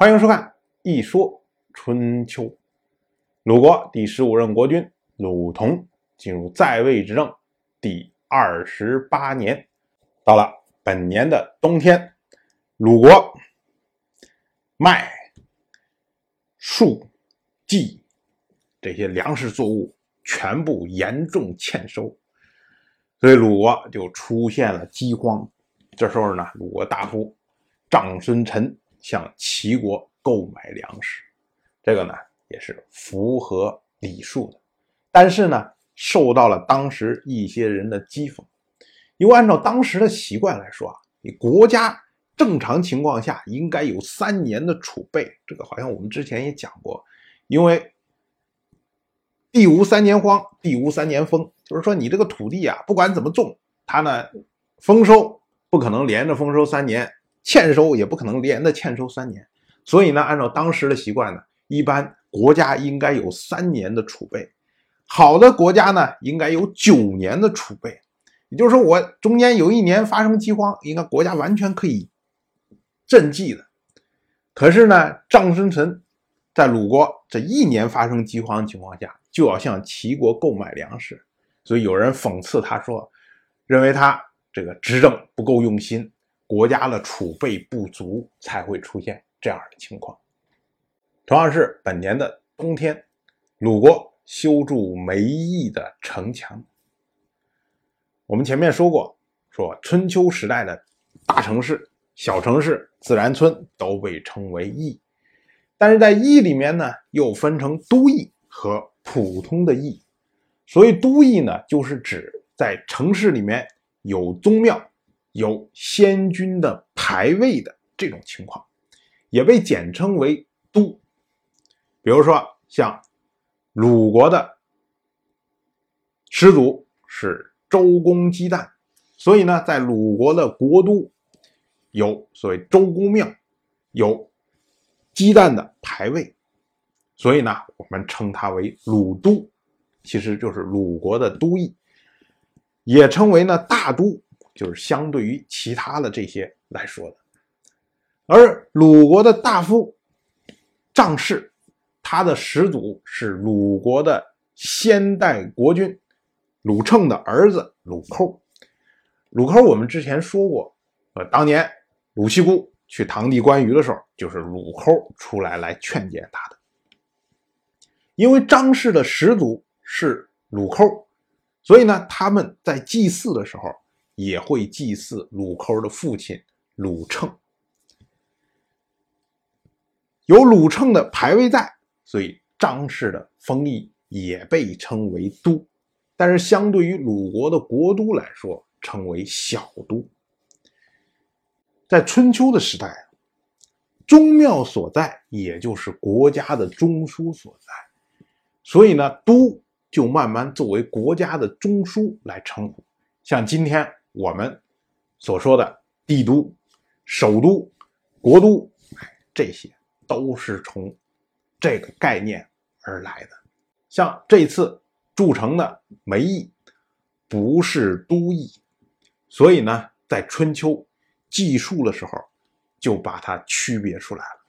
欢迎收看《一说春秋》。鲁国第十五任国君鲁同进入在位执政第二十八年，到了本年的冬天，鲁国麦、粟、稷这些粮食作物全部严重欠收，所以鲁国就出现了饥荒。这时候呢，鲁国大夫长孙臣向齐国购买粮食，这个呢也是符合礼数的，但是呢受到了当时一些人的讥讽，因为按照当时的习惯来说啊，你国家正常情况下应该有三年的储备，这个好像我们之前也讲过，因为地无三年荒，地无三年丰，就是说你这个土地啊，不管怎么种，它呢丰收。不可能连着丰收三年，欠收也不可能连着欠收三年，所以呢，按照当时的习惯呢，一般国家应该有三年的储备，好的国家呢，应该有九年的储备，也就是说，我中间有一年发生饥荒，应该国家完全可以赈济的。可是呢，张孙臣在鲁国这一年发生饥荒的情况下，就要向齐国购买粮食，所以有人讽刺他说，认为他。这个执政不够用心，国家的储备不足，才会出现这样的情况。同样是本年的冬天，鲁国修筑梅邑的城墙。我们前面说过，说春秋时代的大城市、小城市、自然村都被称为邑，但是在邑里面呢，又分成都邑和普通的邑。所以都邑呢，就是指在城市里面。有宗庙、有先君的牌位的这种情况，也被简称为都。比如说，像鲁国的始祖是周公姬旦，所以呢，在鲁国的国都有所谓周公庙，有姬旦的牌位，所以呢，我们称它为鲁都，其实就是鲁国的都邑。也称为呢大都，就是相对于其他的这些来说的。而鲁国的大夫张氏，他的始祖是鲁国的先代国君鲁称的儿子鲁寇。鲁寇我们之前说过，呃，当年鲁西姑去堂弟关羽的时候，就是鲁寇出来来劝谏他的。因为张氏的始祖是鲁寇。所以呢，他们在祭祀的时候也会祭祀鲁寇的父亲鲁称。有鲁称的牌位在，所以张氏的封邑也被称为都，但是相对于鲁国的国都来说，称为小都。在春秋的时代，宗庙所在，也就是国家的中枢所在，所以呢，都。就慢慢作为国家的中枢来称呼，像今天我们所说的帝都、首都、国都，这些都是从这个概念而来的。像这次筑城的梅邑，不是都邑，所以呢，在春秋记述的时候就把它区别出来了。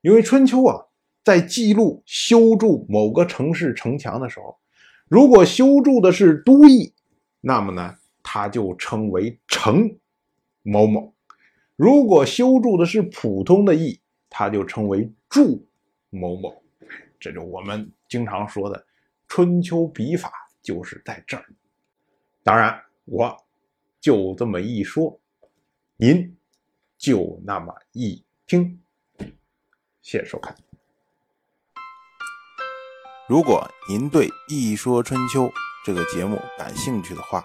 因为春秋啊，在记录修筑某个城市城墙的时候。如果修筑的是都邑，那么呢，它就称为城某某；如果修筑的是普通的邑，它就称为筑某某。这就我们经常说的春秋笔法，就是在这儿。当然，我就这么一说，您就那么一听。谢谢收看。如果您对《一说春秋》这个节目感兴趣的话，